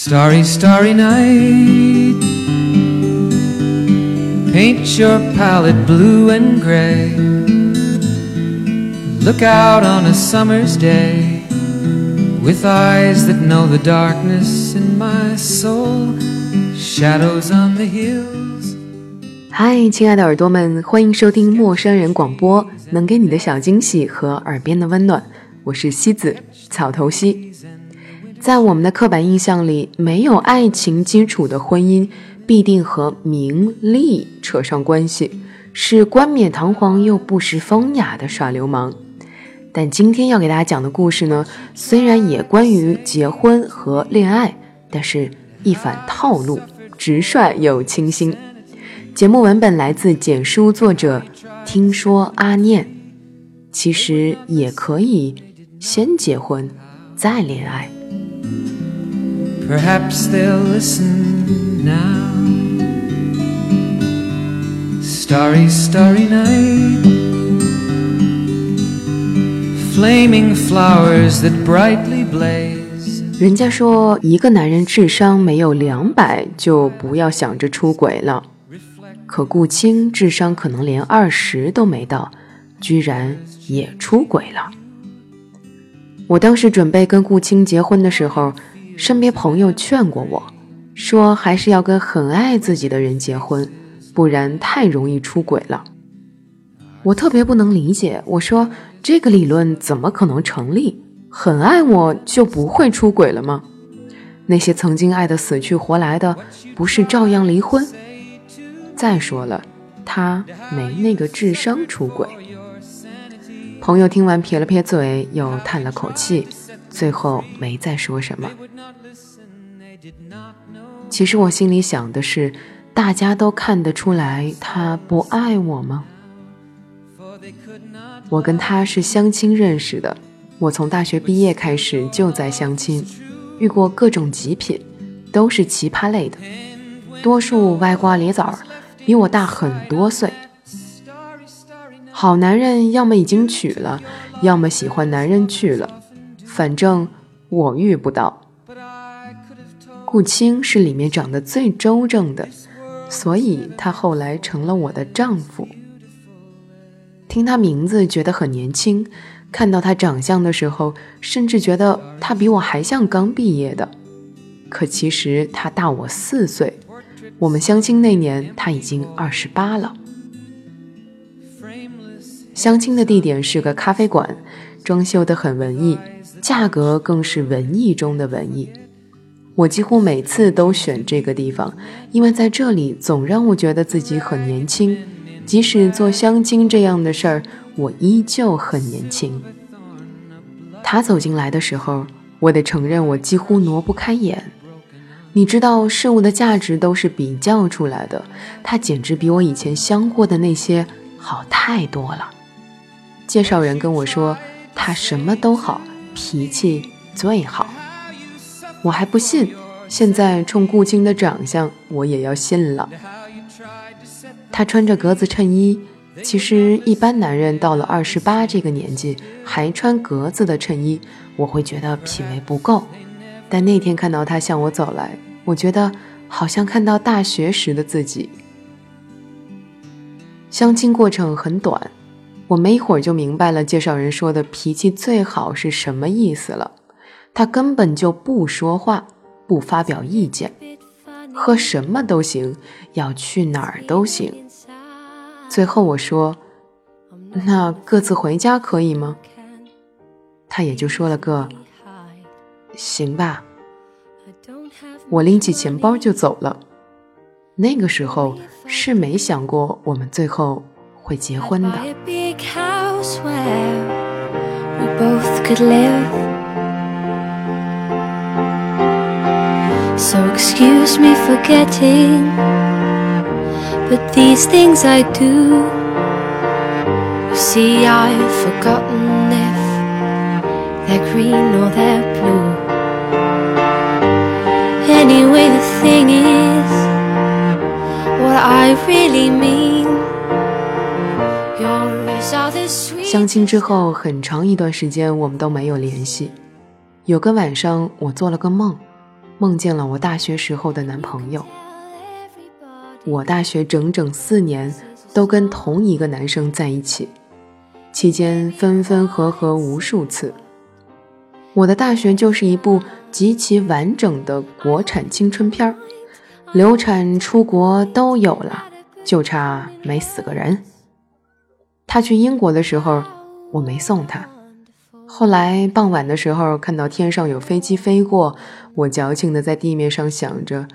Starry, starry night. Paint your palette blue and gray. Look out on a summer's day with eyes that know the darkness in my soul. Shadows on the hills. Hi，，亲爱的耳朵们，欢迎收听陌生人广播，能给你的小惊喜和耳边的温暖。我是西子，草头西。在我们的刻板印象里，没有爱情基础的婚姻必定和名利扯上关系，是冠冕堂皇又不失风雅的耍流氓。但今天要给大家讲的故事呢，虽然也关于结婚和恋爱，但是一反套路，直率又清新。节目文本来自简书作者，听说阿念，其实也可以先结婚再恋爱。Perhaps they'll listen now. Starry, starry night. Flaming flowers that brightly blaze. 人家说，一个男人智商没有两百，就不要想着出轨了。可顾青智商可能连二十都没到，居然也出轨了。我当时准备跟顾青结婚的时候。身边朋友劝过我，说还是要跟很爱自己的人结婚，不然太容易出轨了。我特别不能理解，我说这个理论怎么可能成立？很爱我就不会出轨了吗？那些曾经爱得死去活来的，不是照样离婚？再说了，他没那个智商出轨。朋友听完撇了撇嘴，又叹了口气。最后没再说什么。其实我心里想的是，大家都看得出来他不爱我吗？我跟他是相亲认识的，我从大学毕业开始就在相亲，遇过各种极品，都是奇葩类的，多数歪瓜裂枣，比我大很多岁。好男人要么已经娶了，要么喜欢男人去了。反正我遇不到，顾青是里面长得最周正的，所以他后来成了我的丈夫。听他名字觉得很年轻，看到他长相的时候，甚至觉得他比我还像刚毕业的。可其实他大我四岁，我们相亲那年他已经二十八了。相亲的地点是个咖啡馆，装修的很文艺。价格更是文艺中的文艺，我几乎每次都选这个地方，因为在这里总让我觉得自己很年轻，即使做相亲这样的事儿，我依旧很年轻。他走进来的时候，我得承认我几乎挪不开眼。你知道，事物的价值都是比较出来的，他简直比我以前相过的那些好太多了。介绍人跟我说，他什么都好。脾气最好，我还不信。现在冲顾青的长相，我也要信了。他穿着格子衬衣，其实一般男人到了二十八这个年纪还穿格子的衬衣，我会觉得品味不够。但那天看到他向我走来，我觉得好像看到大学时的自己。相亲过程很短。我没一会儿就明白了介绍人说的脾气最好是什么意思了。他根本就不说话，不发表意见，喝什么都行，要去哪儿都行。最后我说：“那各自回家可以吗？”他也就说了个“行吧”。我拎起钱包就走了。那个时候是没想过我们最后会结婚的。where we both could live. So excuse me for getting, but these things I do. You see, I've forgotten if they're green or they're blue. Anyway, the thing is, what I really mean. 相亲之后很长一段时间，我们都没有联系。有个晚上，我做了个梦，梦见了我大学时候的男朋友。我大学整整四年都跟同一个男生在一起，期间分分合合无数次。我的大学就是一部极其完整的国产青春片儿，流产、出国都有了，就差没死个人。他去英国的时候，我没送他。后来傍晚的时候，看到天上有飞机飞过，我矫情的在地面上想着。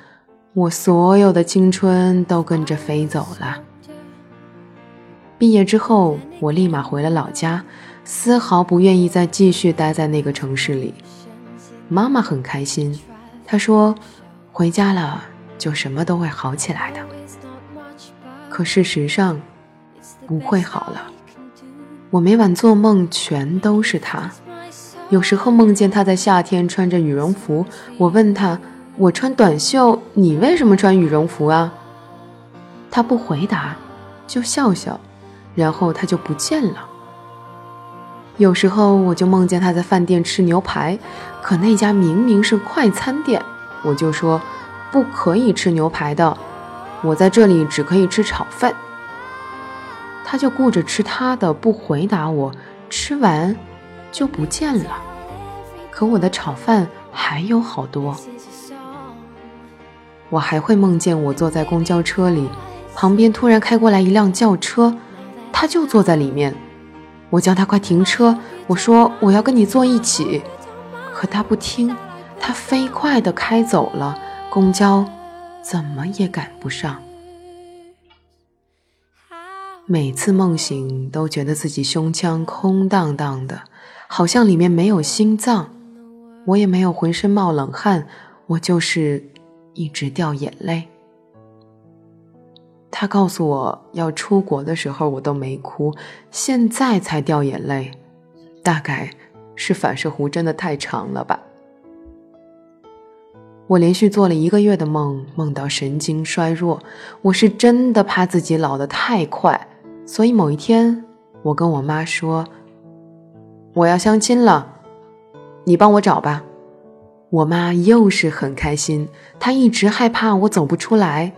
我所有的青春都跟着飞走了。毕业之后，我立马回了老家，丝毫不愿意再继续待在那个城市里。妈妈很开心，她说：“回家了，就什么都会好起来的。”可事实上，不会好了。我每晚做梦全都是他，有时候梦见他在夏天穿着羽绒服，我问他。我穿短袖，你为什么穿羽绒服啊？他不回答，就笑笑，然后他就不见了。有时候我就梦见他在饭店吃牛排，可那家明明是快餐店，我就说不可以吃牛排的，我在这里只可以吃炒饭。他就顾着吃他的，不回答我，吃完就不见了。可我的炒饭还有好多。我还会梦见我坐在公交车里，旁边突然开过来一辆轿车，他就坐在里面。我叫他快停车，我说我要跟你坐一起，可他不听，他飞快地开走了，公交怎么也赶不上。每次梦醒都觉得自己胸腔空荡荡的，好像里面没有心脏，我也没有浑身冒冷汗，我就是。一直掉眼泪。他告诉我要出国的时候，我都没哭，现在才掉眼泪，大概是反射弧真的太长了吧。我连续做了一个月的梦，梦到神经衰弱，我是真的怕自己老得太快，所以某一天，我跟我妈说：“我要相亲了，你帮我找吧。”我妈又是很开心，她一直害怕我走不出来，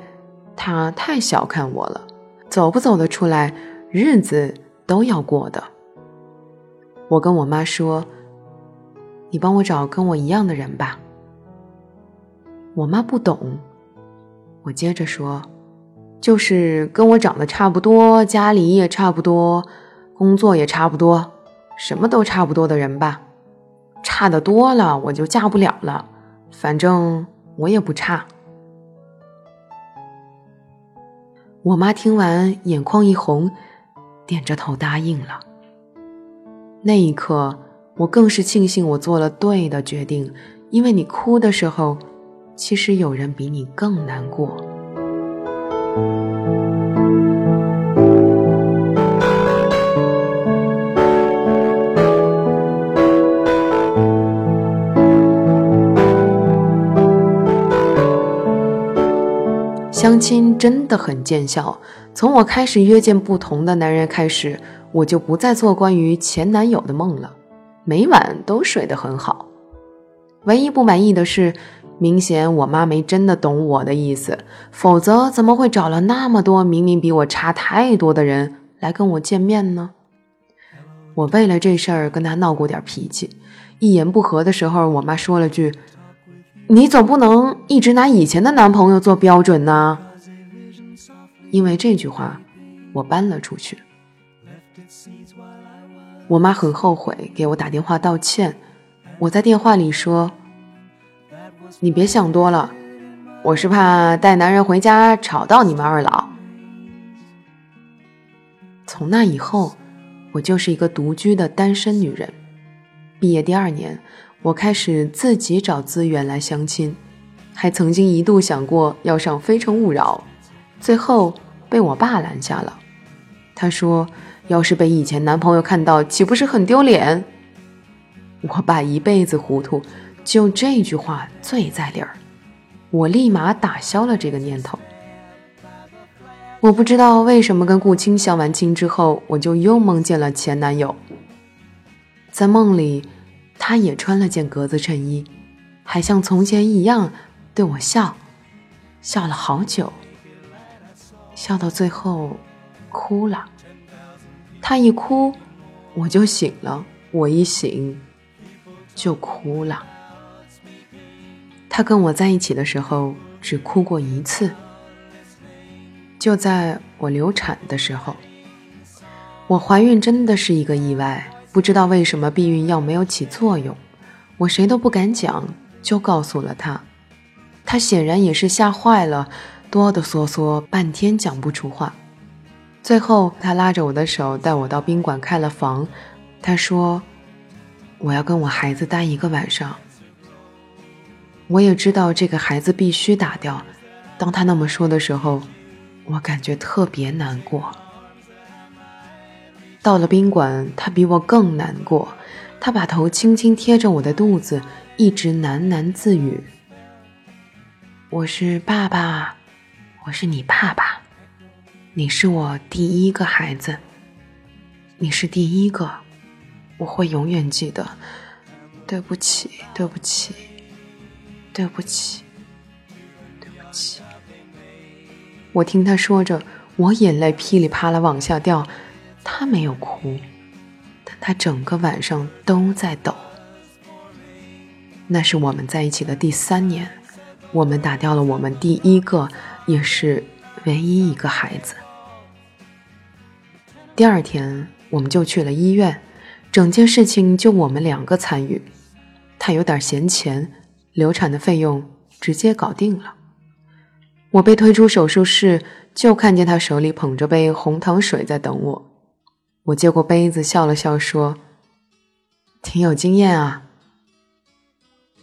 她太小看我了，走不走得出来，日子都要过的。我跟我妈说：“你帮我找跟我一样的人吧。”我妈不懂，我接着说：“就是跟我长得差不多，家里也差不多，工作也差不多，什么都差不多的人吧。”差的多了，我就嫁不了了。反正我也不差。我妈听完，眼眶一红，点着头答应了。那一刻，我更是庆幸我做了对的决定，因为你哭的时候，其实有人比你更难过。相亲真的很见效。从我开始约见不同的男人开始，我就不再做关于前男友的梦了，每晚都睡得很好。唯一不满意的是，明显我妈没真的懂我的意思，否则怎么会找了那么多明明比我差太多的人来跟我见面呢？我为了这事儿跟她闹过点脾气，一言不合的时候，我妈说了句。你总不能一直拿以前的男朋友做标准呢？因为这句话，我搬了出去。我妈很后悔，给我打电话道歉。我在电话里说：“你别想多了，我是怕带男人回家吵到你们二老。”从那以后，我就是一个独居的单身女人。毕业第二年。我开始自己找资源来相亲，还曾经一度想过要上《非诚勿扰》，最后被我爸拦下了。他说：“要是被以前男朋友看到，岂不是很丢脸？” 我爸一辈子糊涂，就这句话最在理儿。我立马打消了这个念头。我不知道为什么跟顾青相完亲之后，我就又梦见了前男友，在梦里。他也穿了件格子衬衣，还像从前一样对我笑，笑了好久，笑到最后哭了。他一哭，我就醒了；我一醒，就哭了。他跟我在一起的时候，只哭过一次，就在我流产的时候。我怀孕真的是一个意外，不知道为什么避孕药没有起作用，我谁都不敢讲。就告诉了他，他显然也是吓坏了，哆哆嗦嗦半天讲不出话。最后，他拉着我的手带我到宾馆开了房。他说：“我要跟我孩子待一个晚上。”我也知道这个孩子必须打掉。当他那么说的时候，我感觉特别难过。到了宾馆，他比我更难过。他把头轻轻贴着我的肚子。一直喃喃自语：“我是爸爸，我是你爸爸，你是我第一个孩子，你是第一个，我会永远记得。对不起，对不起，对不起，对不起。”我听他说着，我眼泪噼里啪啦往下掉。他没有哭，但他整个晚上都在抖。那是我们在一起的第三年，我们打掉了我们第一个，也是唯一一个孩子。第二天，我们就去了医院，整件事情就我们两个参与。他有点闲钱，流产的费用直接搞定了。我被推出手术室，就看见他手里捧着杯红糖水在等我。我接过杯子，笑了笑说：“挺有经验啊。”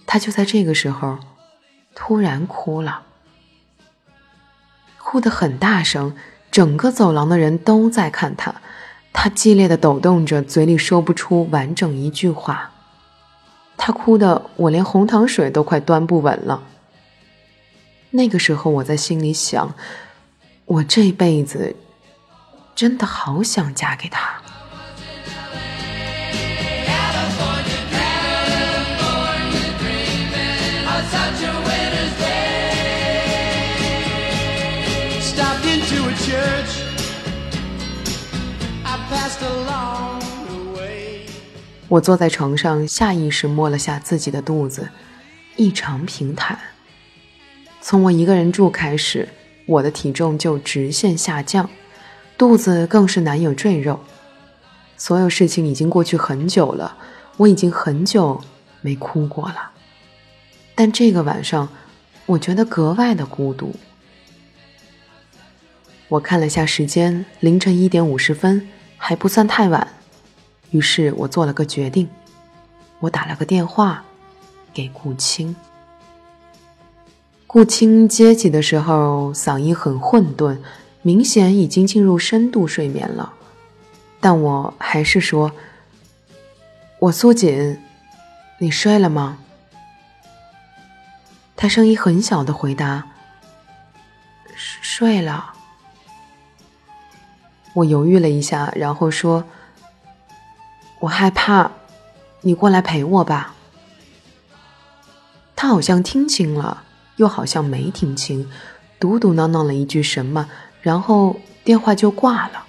他就在这个时候，突然哭了，哭得很大声，整个走廊的人都在看他。他激烈的抖动着，嘴里说不出完整一句话。他哭的，我连红糖水都快端不稳了。那个时候，我在心里想，我这辈子真的好想嫁给他。我坐在床上，下意识摸了下自己的肚子，异常平坦。从我一个人住开始，我的体重就直线下降，肚子更是难有赘肉。所有事情已经过去很久了，我已经很久没哭过了。但这个晚上，我觉得格外的孤独。我看了下时间，凌晨一点五十分，还不算太晚。于是我做了个决定，我打了个电话给顾青。顾青接起的时候，嗓音很混沌，明显已经进入深度睡眠了。但我还是说：“我苏锦，你睡了吗？”他声音很小的回答：“睡了。”我犹豫了一下，然后说。我害怕，你过来陪我吧。他好像听清了，又好像没听清，嘟嘟囔囔了一句什么，然后电话就挂了。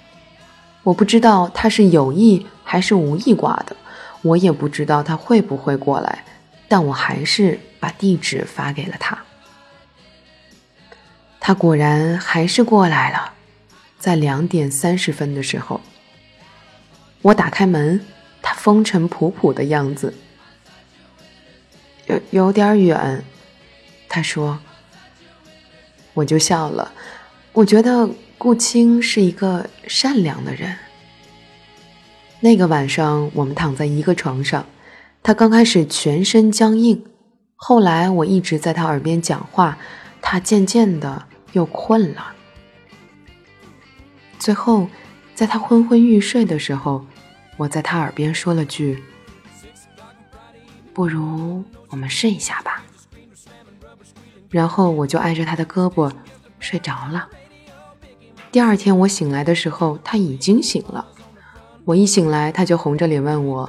我不知道他是有意还是无意挂的，我也不知道他会不会过来，但我还是把地址发给了他。他果然还是过来了，在两点三十分的时候，我打开门。他风尘仆仆的样子，有有点远。他说，我就笑了。我觉得顾青是一个善良的人。那个晚上，我们躺在一个床上，他刚开始全身僵硬，后来我一直在他耳边讲话，他渐渐的又困了。最后，在他昏昏欲睡的时候。我在他耳边说了句：“不如我们试一下吧。”然后我就挨着他的胳膊睡着了。第二天我醒来的时候，他已经醒了。我一醒来，他就红着脸问我：“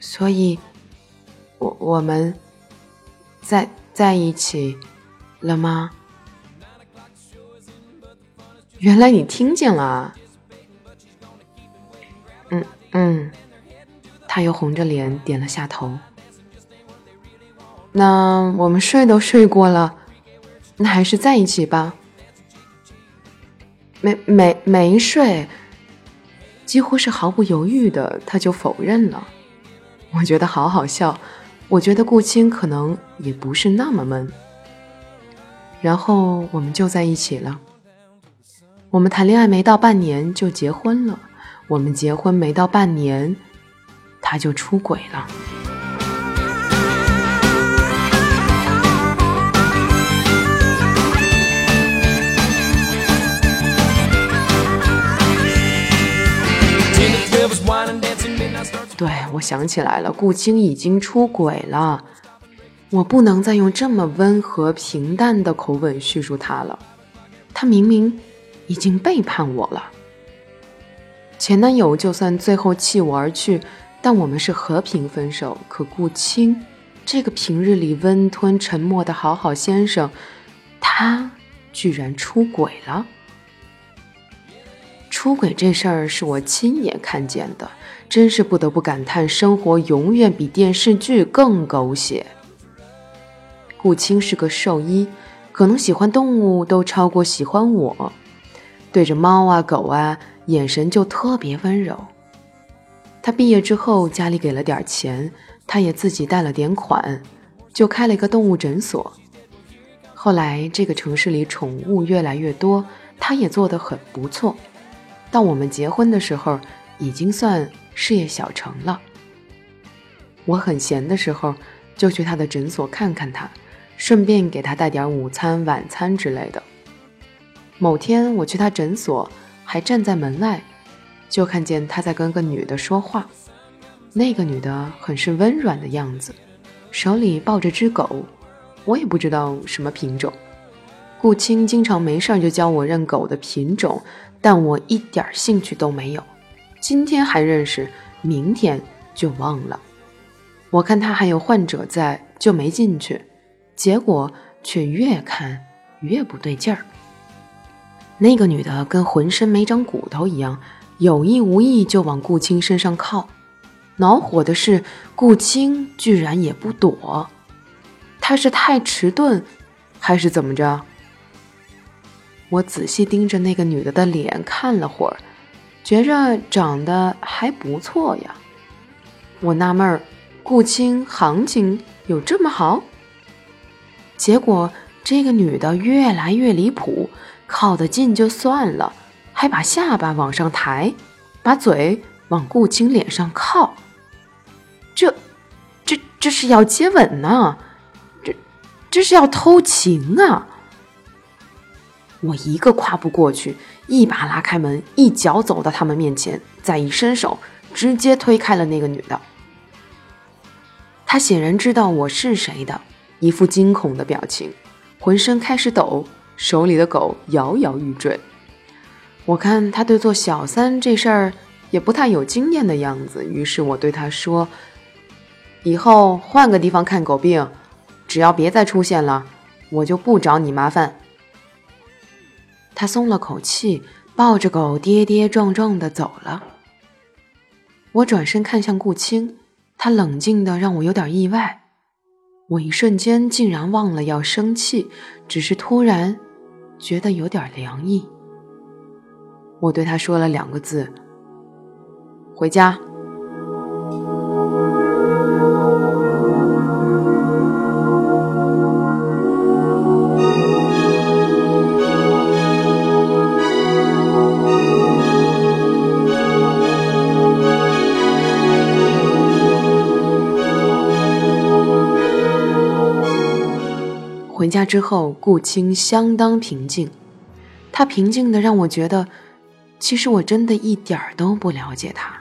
所以我我们在在一起了吗？原来你听见了。嗯，他又红着脸点了下头。那我们睡都睡过了，那还是在一起吧。没没没睡，几乎是毫不犹豫的，他就否认了。我觉得好好笑，我觉得顾青可能也不是那么闷。然后我们就在一起了。我们谈恋爱没到半年就结婚了，我们结婚没到半年，他就出轨了。对，我想起来了，顾青已经出轨了。我不能再用这么温和平淡的口吻叙述他了。他明明已经背叛我了。前男友就算最后弃我而去，但我们是和平分手。可顾青，这个平日里温吞沉默的好好先生，他居然出轨了。出轨这事儿是我亲眼看见的。真是不得不感叹，生活永远比电视剧更狗血。顾青是个兽医，可能喜欢动物都超过喜欢我。对着猫啊狗啊，眼神就特别温柔。他毕业之后，家里给了点钱，他也自己贷了点款，就开了一个动物诊所。后来这个城市里宠物越来越多，他也做得很不错。到我们结婚的时候，已经算。事业小成了。我很闲的时候，就去他的诊所看看他，顺便给他带点午餐、晚餐之类的。某天我去他诊所，还站在门外，就看见他在跟个女的说话。那个女的很是温软的样子，手里抱着只狗，我也不知道什么品种。顾青经常没事就教我认狗的品种，但我一点兴趣都没有。今天还认识，明天就忘了。我看他还有患者在，就没进去。结果却越看越不对劲儿。那个女的跟浑身没长骨头一样，有意无意就往顾青身上靠。恼火的是，顾青居然也不躲。他是太迟钝，还是怎么着？我仔细盯着那个女的的脸看了会儿。觉着长得还不错呀，我纳闷儿，顾青行情有这么好？结果这个女的越来越离谱，靠得近就算了，还把下巴往上抬，把嘴往顾青脸上靠，这、这、这是要接吻呢？这、这是要偷情啊！我一个跨步过去，一把拉开门，一脚走到他们面前，再一伸手，直接推开了那个女的。他显然知道我是谁的，一副惊恐的表情，浑身开始抖，手里的狗摇摇欲坠。我看他对做小三这事儿也不太有经验的样子，于是我对他说：“以后换个地方看狗病，只要别再出现了，我就不找你麻烦。”他松了口气，抱着狗跌跌撞撞的走了。我转身看向顾青，他冷静的让我有点意外。我一瞬间竟然忘了要生气，只是突然觉得有点凉意。我对他说了两个字：“回家。”家之后，顾青相当平静。他平静的让我觉得，其实我真的一点儿都不了解他。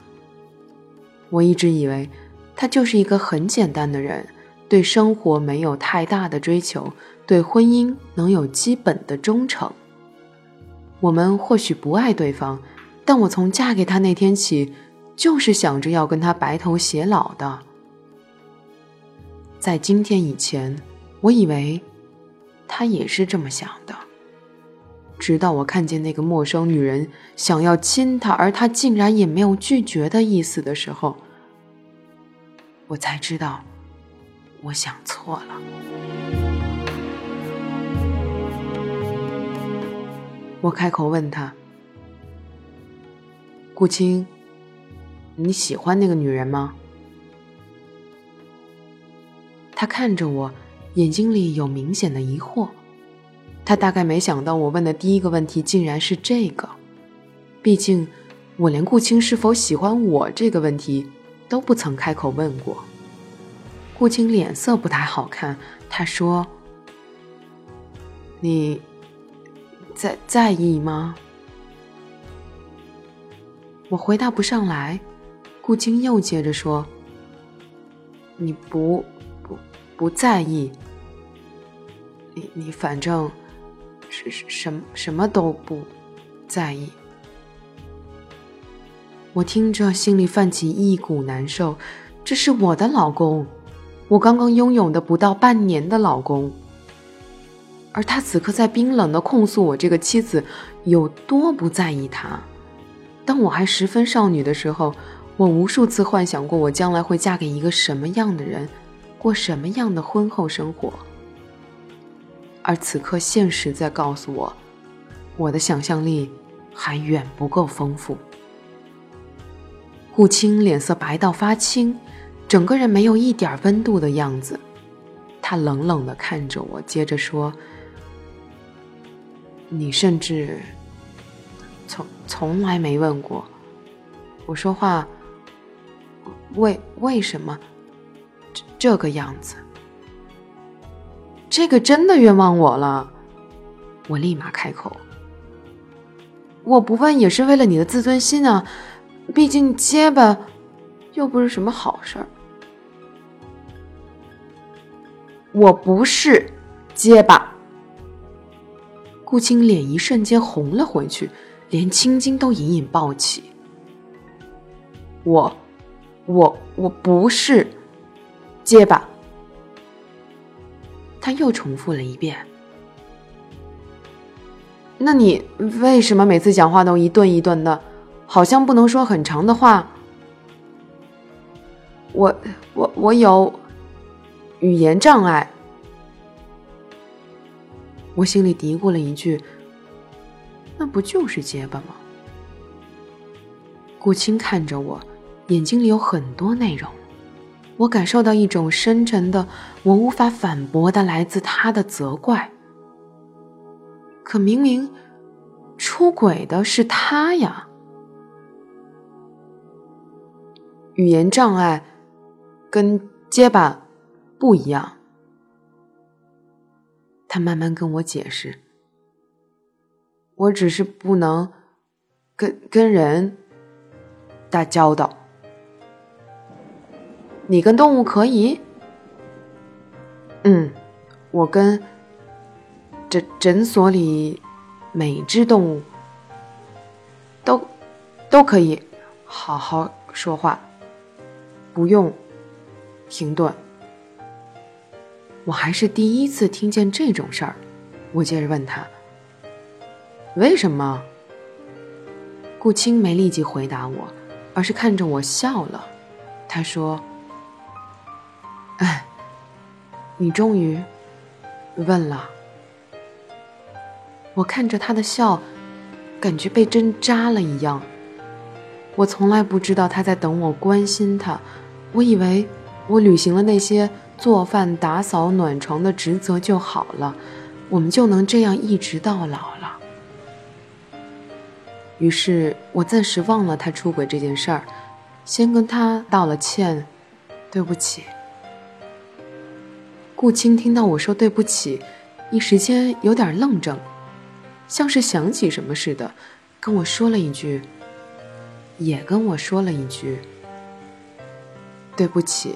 我一直以为他就是一个很简单的人，对生活没有太大的追求，对婚姻能有基本的忠诚。我们或许不爱对方，但我从嫁给他那天起，就是想着要跟他白头偕老的。在今天以前，我以为他也是这么想的。直到我看见那个陌生女人想要亲他，而他竟然也没有拒绝的意思的时候，我才知道我想错了。我开口问他：“顾青，你喜欢那个女人吗？”他看着我，眼睛里有明显的疑惑。他大概没想到我问的第一个问题竟然是这个，毕竟我连顾青是否喜欢我这个问题都不曾开口问过。顾青脸色不太好看，他说：“你在在意吗？”我回答不上来。顾青又接着说：“你不不不在意，你你反正……”是什什么都不在意。我听着，心里泛起一股难受。这是我的老公，我刚刚拥有的不到半年的老公，而他此刻在冰冷的控诉我这个妻子有多不在意他。当我还十分少女的时候，我无数次幻想过我将来会嫁给一个什么样的人，过什么样的婚后生活。而此刻，现实在告诉我，我的想象力还远不够丰富。顾青脸色白到发青，整个人没有一点温度的样子。他冷冷的看着我，接着说：“你甚至从从来没问过我说话，为为什么这这个样子？”这个真的冤枉我了，我立马开口。我不问也是为了你的自尊心啊，毕竟结巴又不是什么好事儿。我不是结巴。顾青脸一瞬间红了回去，连青筋都隐隐暴起。我，我我不是结巴。他又重复了一遍。那你为什么每次讲话都一顿一顿的，好像不能说很长的话？我我我有语言障碍。我心里嘀咕了一句：“那不就是结巴吗？”顾青看着我，眼睛里有很多内容。我感受到一种深沉的、我无法反驳的来自他的责怪。可明明出轨的是他呀！语言障碍跟结巴不一样。他慢慢跟我解释：“我只是不能跟跟人打交道。”你跟动物可以？嗯，我跟诊诊所里每只动物都都可以好好说话，不用停顿。我还是第一次听见这种事儿。我接着问他：“为什么？”顾青没立即回答我，而是看着我笑了。他说。哎，你终于问了。我看着他的笑，感觉被针扎了一样。我从来不知道他在等我关心他，我以为我履行了那些做饭、打扫、暖床的职责就好了，我们就能这样一直到老了。于是我暂时忘了他出轨这件事儿，先跟他道了歉，对不起。顾青听到我说对不起，一时间有点愣怔，像是想起什么似的，跟我说了一句，也跟我说了一句：“对不起，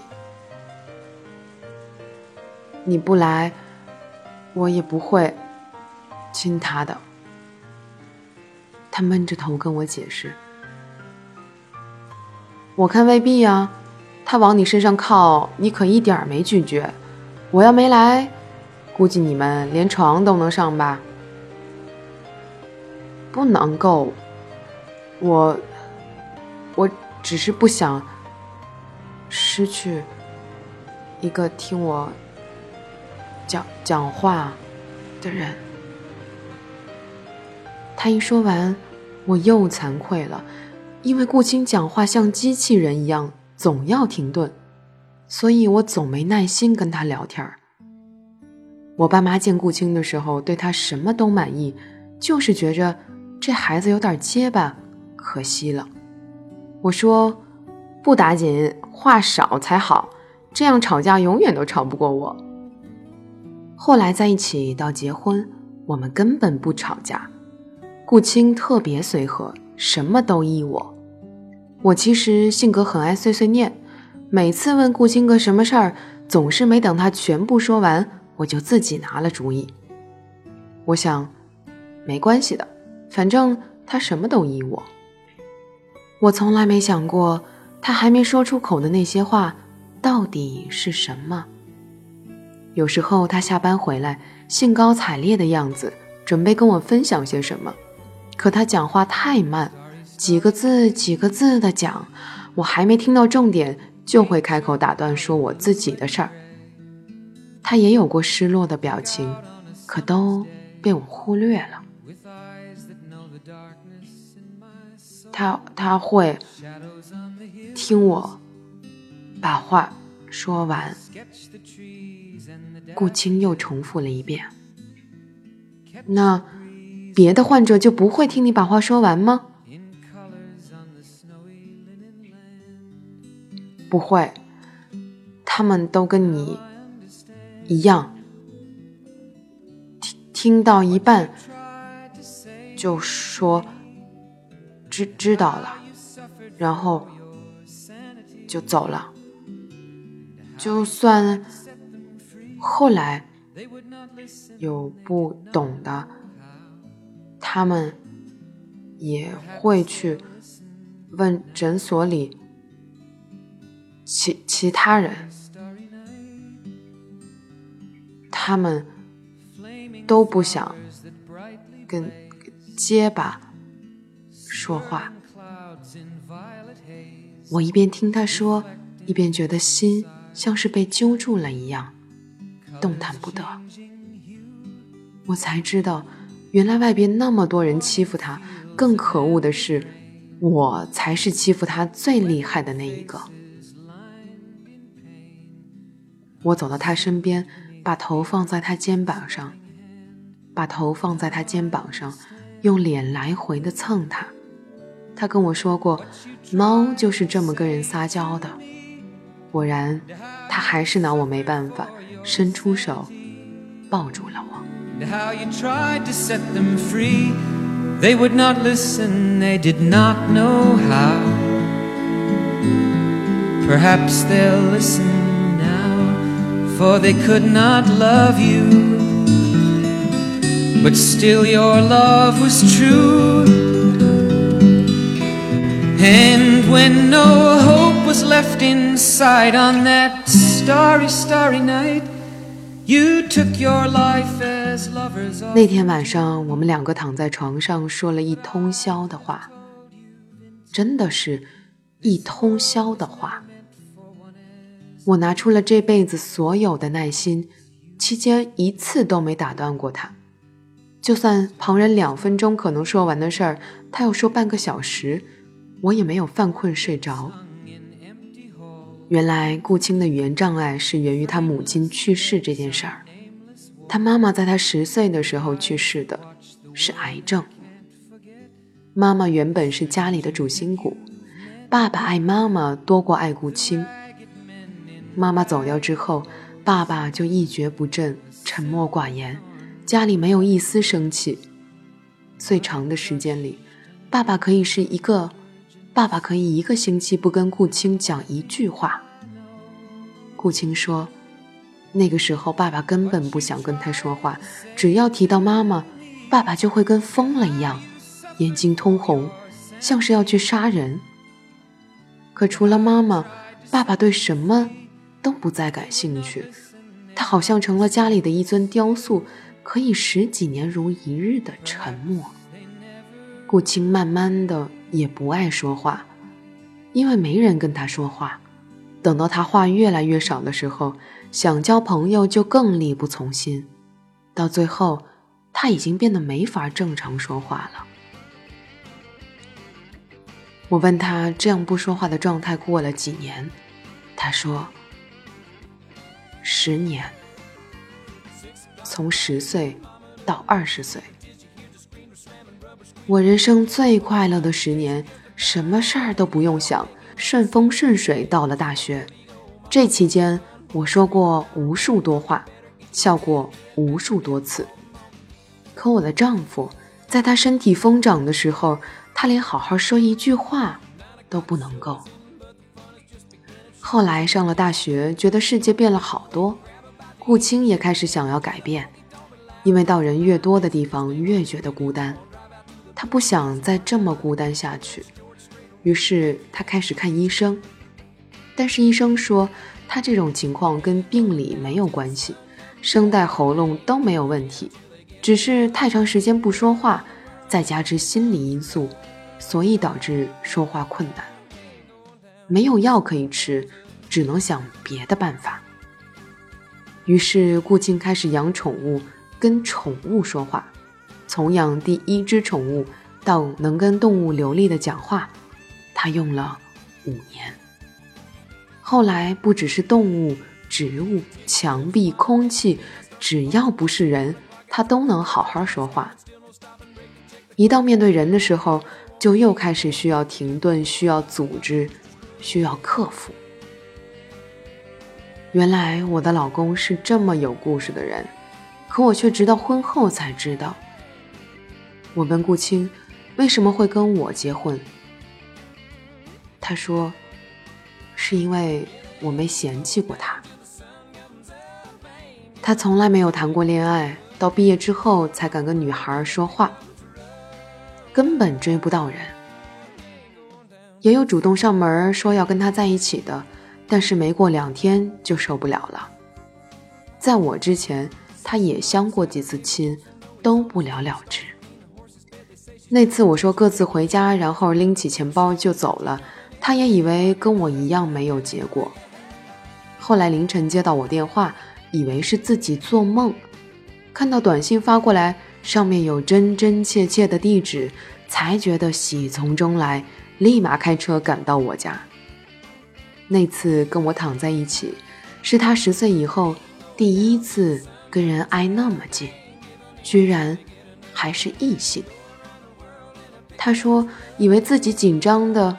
你不来，我也不会亲他的。”他闷着头跟我解释：“我看未必呀，他往你身上靠，你可一点没拒绝。我要没来，估计你们连床都能上吧？不能够，我，我只是不想失去一个听我讲讲话的人。他一说完，我又惭愧了，因为顾青讲话像机器人一样。总要停顿，所以我总没耐心跟他聊天儿。我爸妈见顾青的时候，对他什么都满意，就是觉着这孩子有点结巴，可惜了。我说不打紧，话少才好，这样吵架永远都吵不过我。后来在一起到结婚，我们根本不吵架，顾青特别随和，什么都依我。我其实性格很爱碎碎念，每次问顾青个什么事儿，总是没等他全部说完，我就自己拿了主意。我想，没关系的，反正他什么都依我。我从来没想过，他还没说出口的那些话，到底是什么。有时候他下班回来，兴高采烈的样子，准备跟我分享些什么，可他讲话太慢。几个字几个字的讲，我还没听到重点，就会开口打断说我自己的事儿。他也有过失落的表情，可都被我忽略了。他他会听我把话说完。顾青又重复了一遍。那别的患者就不会听你把话说完吗？不会，他们都跟你一样，听听到一半就说知知道了，然后就走了。就算后来有不懂的，他们也会去问诊所里。其其他人，他们都不想跟结巴说话。我一边听他说，一边觉得心像是被揪住了一样，动弹不得。我才知道，原来外边那么多人欺负他，更可恶的是，我才是欺负他最厉害的那一个。我走到他身边，把头放在他肩膀上，把头放在他肩膀上，用脸来回的蹭他。他跟我说过，猫就是这么跟人撒娇的。果然，他还是拿我没办法，伸出手抱住了我。for they could not love you but still your love was true and when no hope was left inside on that starry starry night you took your life as lovers 那天晚上我们两个躺在床上说了一通宵的话真的是一通宵的话 我拿出了这辈子所有的耐心，期间一次都没打断过他。就算旁人两分钟可能说完的事儿，他要说半个小时，我也没有犯困睡着。原来顾青的语言障碍是源于他母亲去世这件事儿。他妈妈在他十岁的时候去世的，是癌症。妈妈原本是家里的主心骨，爸爸爱妈妈多过爱顾青。妈妈走掉之后，爸爸就一蹶不振，沉默寡言，家里没有一丝生气。最长的时间里，爸爸可以是一个，爸爸可以一个星期不跟顾青讲一句话。顾青说，那个时候爸爸根本不想跟他说话，只要提到妈妈，爸爸就会跟疯了一样，眼睛通红，像是要去杀人。可除了妈妈。爸爸对什么都不再感兴趣，他好像成了家里的一尊雕塑，可以十几年如一日的沉默。顾青慢慢的也不爱说话，因为没人跟他说话。等到他话越来越少的时候，想交朋友就更力不从心。到最后，他已经变得没法正常说话了。我问他这样不说话的状态过了几年，他说：“十年，从十岁到二十岁，我人生最快乐的十年，什么事儿都不用想。”顺风顺水到了大学，这期间我说过无数多话，笑过无数多次。可我的丈夫在他身体疯长的时候，他连好好说一句话都不能够。后来上了大学，觉得世界变了好多，顾青也开始想要改变，因为到人越多的地方越觉得孤单，他不想再这么孤单下去。于是他开始看医生，但是医生说他这种情况跟病理没有关系，声带、喉咙都没有问题，只是太长时间不说话，再加之心理因素，所以导致说话困难。没有药可以吃，只能想别的办法。于是顾青开始养宠物，跟宠物说话，从养第一只宠物到能跟动物流利的讲话。他用了五年，后来不只是动物、植物、墙壁、空气，只要不是人，他都能好好说话。一到面对人的时候，就又开始需要停顿，需要组织，需要克服。原来我的老公是这么有故事的人，可我却直到婚后才知道。我问顾青，为什么会跟我结婚？他说：“是因为我没嫌弃过他。他从来没有谈过恋爱，到毕业之后才敢跟女孩说话，根本追不到人。也有主动上门说要跟他在一起的，但是没过两天就受不了了。在我之前，他也相过几次亲，都不了了之。那次我说各自回家，然后拎起钱包就走了。”他也以为跟我一样没有结果。后来凌晨接到我电话，以为是自己做梦，看到短信发过来，上面有真真切切的地址，才觉得喜从中来，立马开车赶到我家。那次跟我躺在一起，是他十岁以后第一次跟人挨那么近，居然还是异性。他说以为自己紧张的。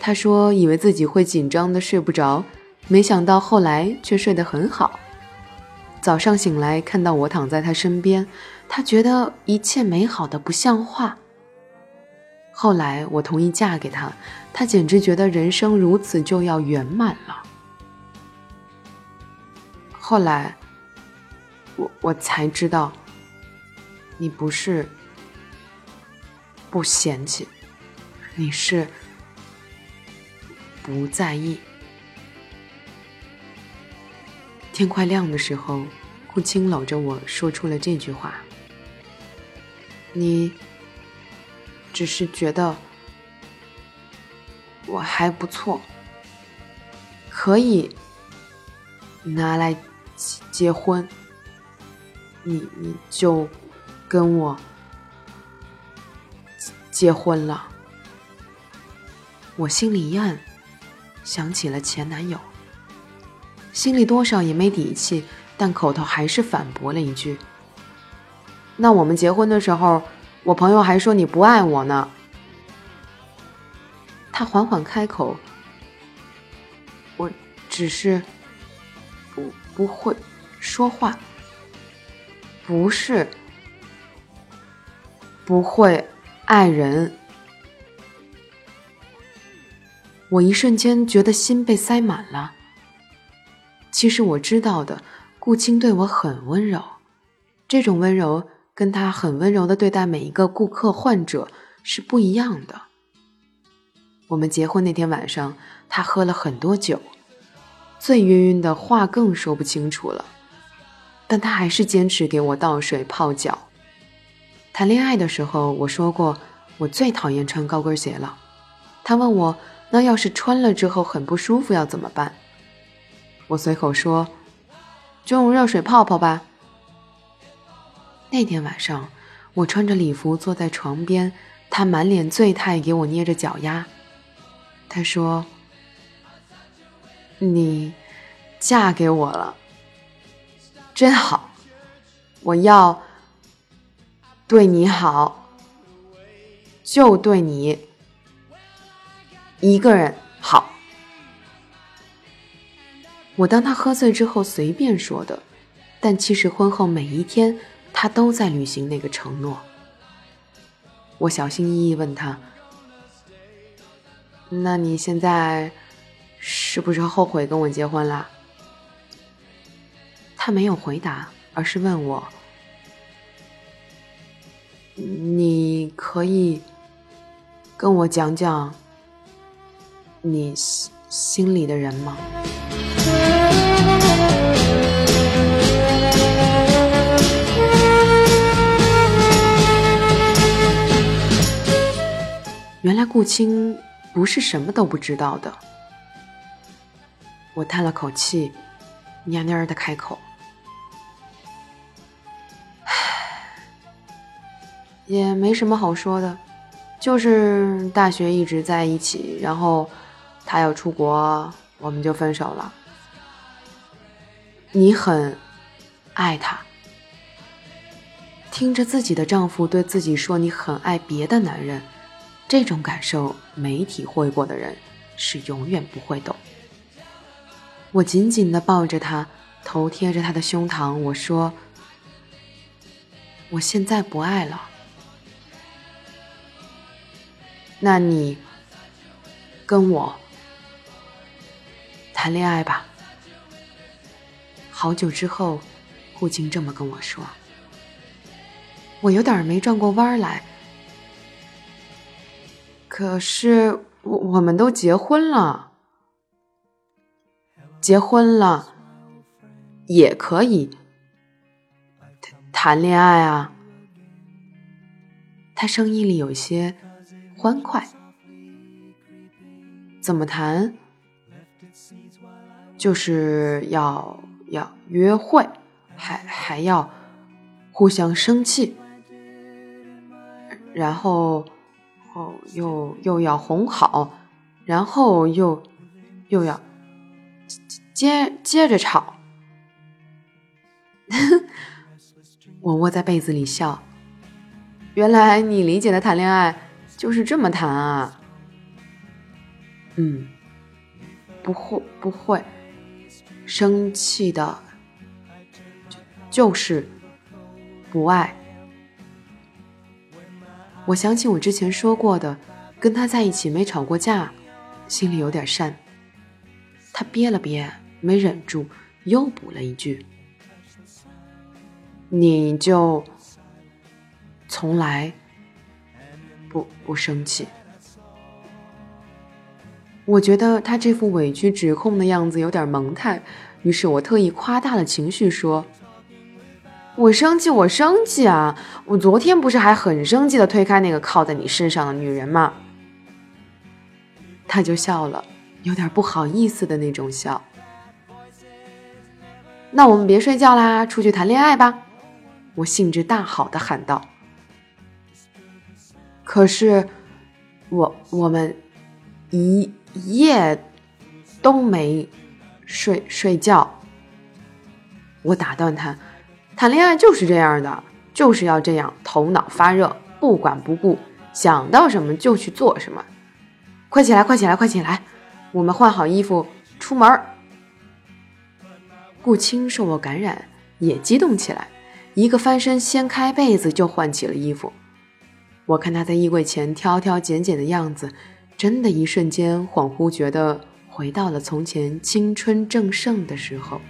他说：“以为自己会紧张的睡不着，没想到后来却睡得很好。早上醒来看到我躺在他身边，他觉得一切美好的不像话。后来我同意嫁给他，他简直觉得人生如此就要圆满了。后来，我我才知道，你不是不嫌弃，你是。”不在意。天快亮的时候，顾青搂着我说出了这句话：“你只是觉得我还不错，可以拿来结婚，你你就跟我结婚了。”我心里一暗。想起了前男友，心里多少也没底气，但口头还是反驳了一句：“那我们结婚的时候，我朋友还说你不爱我呢。”他缓缓开口：“我只是不不会说话，不是不会爱人。”我一瞬间觉得心被塞满了。其实我知道的，顾青对我很温柔，这种温柔跟他很温柔的对待每一个顾客患者是不一样的。我们结婚那天晚上，他。喝了很多酒，醉晕晕的，话更说不清楚了。但他还是坚持给我倒水泡脚。谈恋爱的时候，我说过我最讨厌穿高跟鞋了。他问我，那要是穿了之后很不舒服要怎么办？我随口说，就用热水泡泡吧。那天晚上，我穿着礼服坐在床边，他满脸醉态给我捏着脚丫。他说：“你嫁给我了。”真好，我要对你好，就对你一个人好。我当他喝醉之后随便说的，但其实婚后每一天他都在履行那个承诺。我小心翼翼问他：“那你现在是不是后悔跟我结婚了？”他没有回答，而是问我：“你可以跟我讲讲你心里的人吗？”原来顾青不是什么都不知道的。我叹了口气，蔫蔫的开口。唉也没什么好说的，就是大学一直在一起，然后他要出国，我们就分手了。你很爱他，听着自己的丈夫对自己说你很爱别的男人，这种感受没体会过的人是永远不会懂。我紧紧的抱着他，头贴着他的胸膛，我说：“我现在不爱了。”那你跟我谈恋爱吧。好久之后，顾青这么跟我说，我有点没转过弯来。可是我我们都结婚了，结婚了也可以谈恋爱啊。他声音里有些。欢快，怎么谈？就是要要约会，还还要互相生气，然后哦又又要哄好，然后又又要接接着吵。我窝在被子里笑，原来你理解的谈恋爱。就是这么谈啊，嗯，不会不会生气的，就就是不爱。我想起我之前说过的，跟他在一起没吵过架，心里有点善。他憋了憋，没忍住，又补了一句：“你就从来。”不不生气，我觉得他这副委屈指控的样子有点萌态，于是我特意夸大了情绪说：“我生气，我生气啊！我昨天不是还很生气的推开那个靠在你身上的女人吗？”他就笑了，有点不好意思的那种笑。那我们别睡觉啦，出去谈恋爱吧！我兴致大好的喊道。可是，我我们一夜都没睡睡觉。我打断他，谈恋爱就是这样的，就是要这样，头脑发热，不管不顾，想到什么就去做什么。快起来，快起来，快起来！我们换好衣服出门。顾青受我感染，也激动起来，一个翻身掀开被子就换起了衣服。我看他在衣柜前挑挑拣拣的样子，真的，一瞬间恍惚觉得回到了从前青春正盛的时候。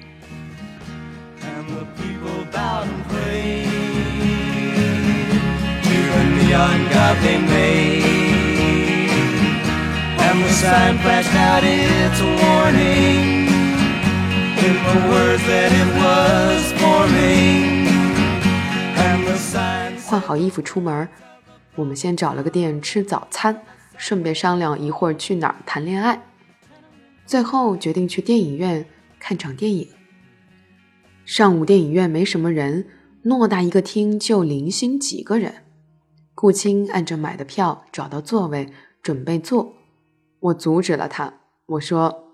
You got me me 换好衣服出门，我们先找了个店吃早餐，顺便商量一会儿去哪儿谈恋爱。最后决定去电影院看场电影。上午电影院没什么人，偌大一个厅就零星几个人。顾青按着买的票找到座位，准备坐。我阻止了他，我说：“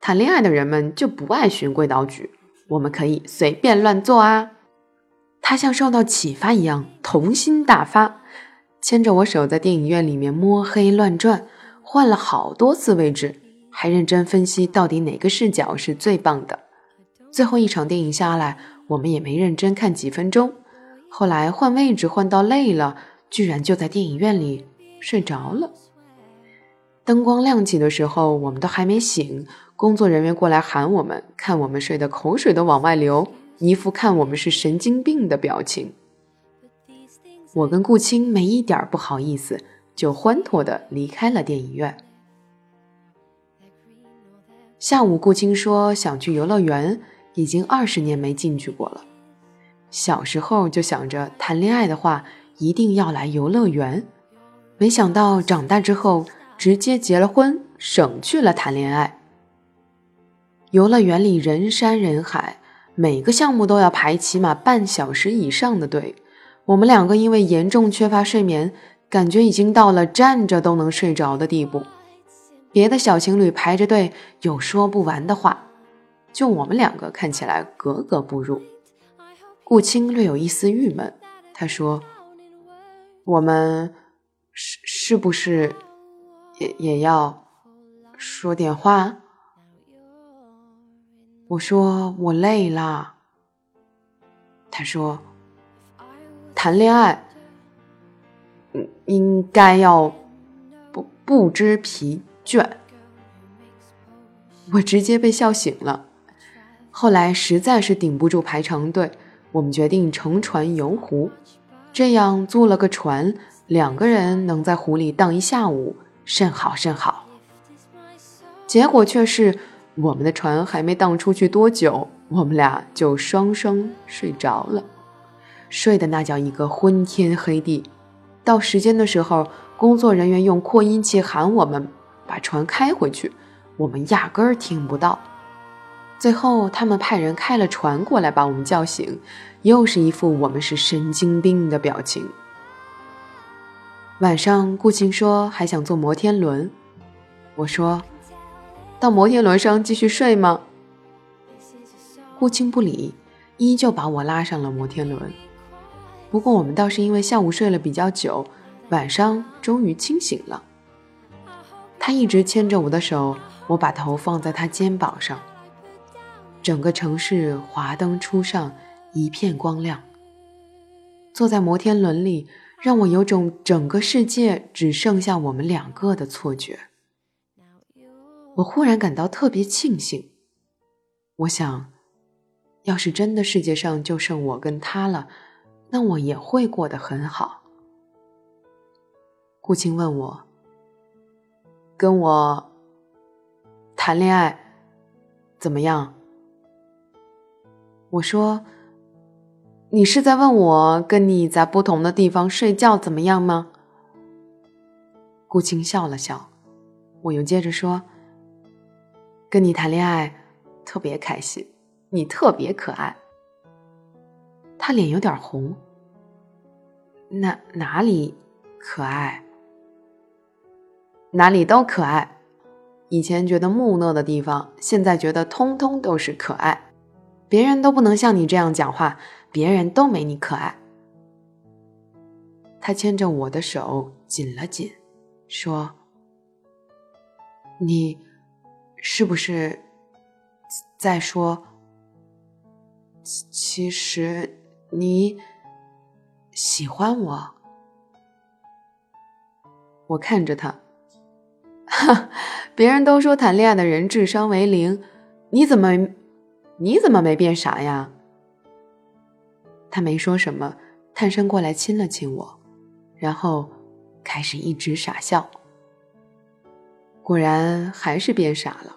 谈恋爱的人们就不爱循规蹈矩，我们可以随便乱坐啊。”他像受到启发一样，童心大发，牵着我手在电影院里面摸黑乱转，换了好多次位置，还认真分析到底哪个视角是最棒的。最后一场电影下来，我们也没认真看几分钟，后来换位置换到累了，居然就在电影院里睡着了。灯光亮起的时候，我们都还没醒，工作人员过来喊我们，看我们睡得口水都往外流，一副看我们是神经病的表情。我跟顾青没一点不好意思，就欢脱的离开了电影院。下午，顾青说想去游乐园，已经二十年没进去过了。小时候就想着谈恋爱的话，一定要来游乐园，没想到长大之后。直接结了婚，省去了谈恋爱。游乐园里人山人海，每个项目都要排起码半小时以上的队。我们两个因为严重缺乏睡眠，感觉已经到了站着都能睡着的地步。别的小情侣排着队有说不完的话，就我们两个看起来格格不入。顾青略有一丝郁闷，他说：“我们是是不是？”也也要说点话。我说我累了。他说谈恋爱，嗯，应该要不不知疲倦。我直接被笑醒了。后来实在是顶不住排长队，我们决定乘船游湖，这样租了个船，两个人能在湖里荡一下午。甚好甚好，结果却是我们的船还没荡出去多久，我们俩就双双睡着了，睡的那叫一个昏天黑地。到时间的时候，工作人员用扩音器喊我们把船开回去，我们压根儿听不到。最后他们派人开了船过来把我们叫醒，又是一副我们是神经病的表情。晚上，顾青说还想坐摩天轮。我说：“到摩天轮上继续睡吗？”顾青不理，依旧把我拉上了摩天轮。不过我们倒是因为下午睡了比较久，晚上终于清醒了。他一直牵着我的手，我把头放在他肩膀上。整个城市华灯初上，一片光亮。坐在摩天轮里。让我有种整个世界只剩下我们两个的错觉。我忽然感到特别庆幸。我想，要是真的世界上就剩我跟他了，那我也会过得很好。顾青问我：“跟我谈恋爱怎么样？”我说。你是在问我跟你在不同的地方睡觉怎么样吗？顾青笑了笑，我又接着说：“跟你谈恋爱特别开心，你特别可爱。”他脸有点红。哪哪里可爱？哪里都可爱。以前觉得木讷的地方，现在觉得通通都是可爱。别人都不能像你这样讲话。别人都没你可爱。他牵着我的手紧了紧，说：“你是不是在说？其实你喜欢我？”我看着他，哈，别人都说谈恋爱的人智商为零，你怎么你怎么没变傻呀？他没说什么，探身过来亲了亲我，然后开始一直傻笑。果然还是变傻了。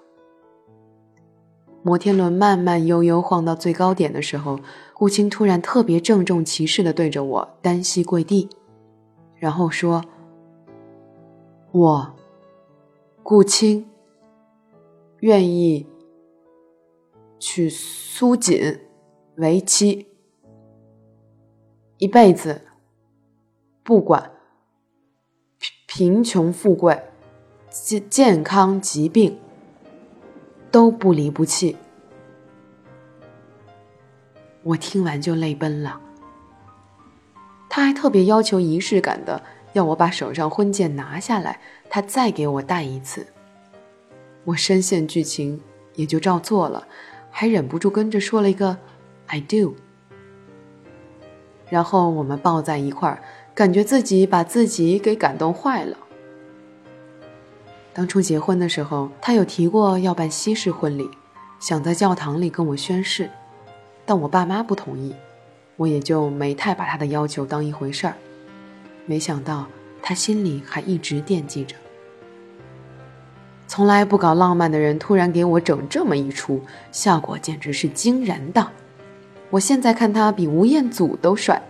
摩天轮慢慢悠悠晃到最高点的时候，顾青突然特别郑重其事地对着我单膝跪地，然后说：“我，顾青，愿意娶苏锦为妻，一辈子，不管贫穷富贵、健健康疾病。”都不离不弃，我听完就泪奔了。他还特别要求仪式感的，要我把手上婚戒拿下来，他再给我戴一次。我深陷剧情，也就照做了，还忍不住跟着说了一个 “I do”。然后我们抱在一块儿，感觉自己把自己给感动坏了。当初结婚的时候，他有提过要办西式婚礼，想在教堂里跟我宣誓，但我爸妈不同意，我也就没太把他的要求当一回事儿。没想到他心里还一直惦记着。从来不搞浪漫的人突然给我整这么一出，效果简直是惊人的。我现在看他比吴彦祖都帅，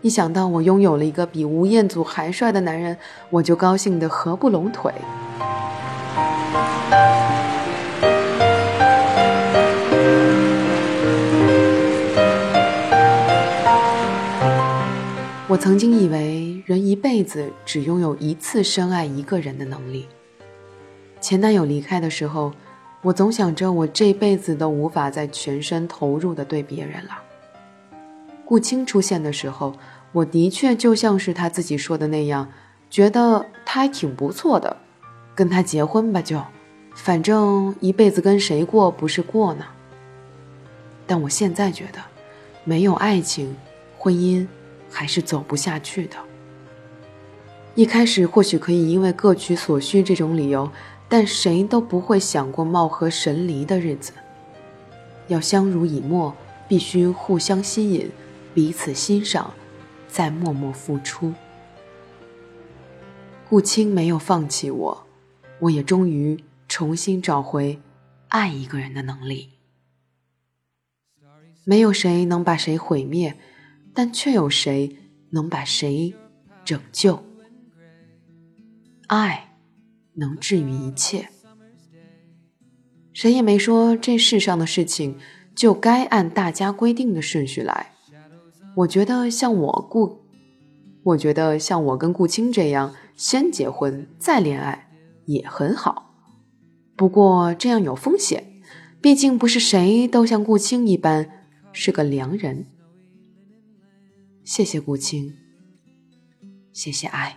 一想到我拥有了一个比吴彦祖还帅的男人，我就高兴得合不拢腿。我曾经以为人一辈子只拥有一次深爱一个人的能力。前男友离开的时候，我总想着我这辈子都无法再全身投入的对别人了。顾青出现的时候，我的确就像是他自己说的那样，觉得他还挺不错的，跟他结婚吧就，反正一辈子跟谁过不是过呢。但我现在觉得，没有爱情，婚姻。还是走不下去的。一开始或许可以因为各取所需这种理由，但谁都不会想过貌合神离的日子。要相濡以沫，必须互相吸引，彼此欣赏，再默默付出。顾青没有放弃我，我也终于重新找回爱一个人的能力。没有谁能把谁毁灭。但却有谁能把谁拯救？爱能治愈一切。谁也没说这世上的事情就该按大家规定的顺序来。我觉得像我顾，我觉得像我跟顾青这样先结婚再恋爱也很好。不过这样有风险，毕竟不是谁都像顾青一般是个良人。谢谢顾青，谢谢爱。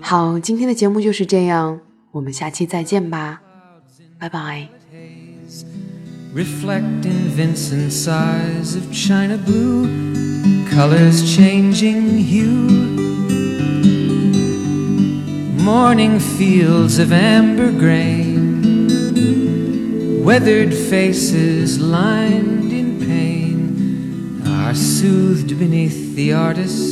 好，今天的节目就是这样，我们下期再见吧，拜拜。Reflect in Vincent's eyes of china blue, colors changing hue. Morning fields of amber grain, weathered faces lined are soothed beneath the artist's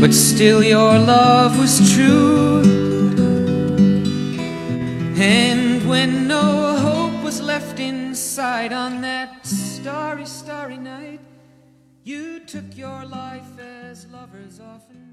But still, your love was true. And when no hope was left inside on that starry, starry night, You took your life as lovers often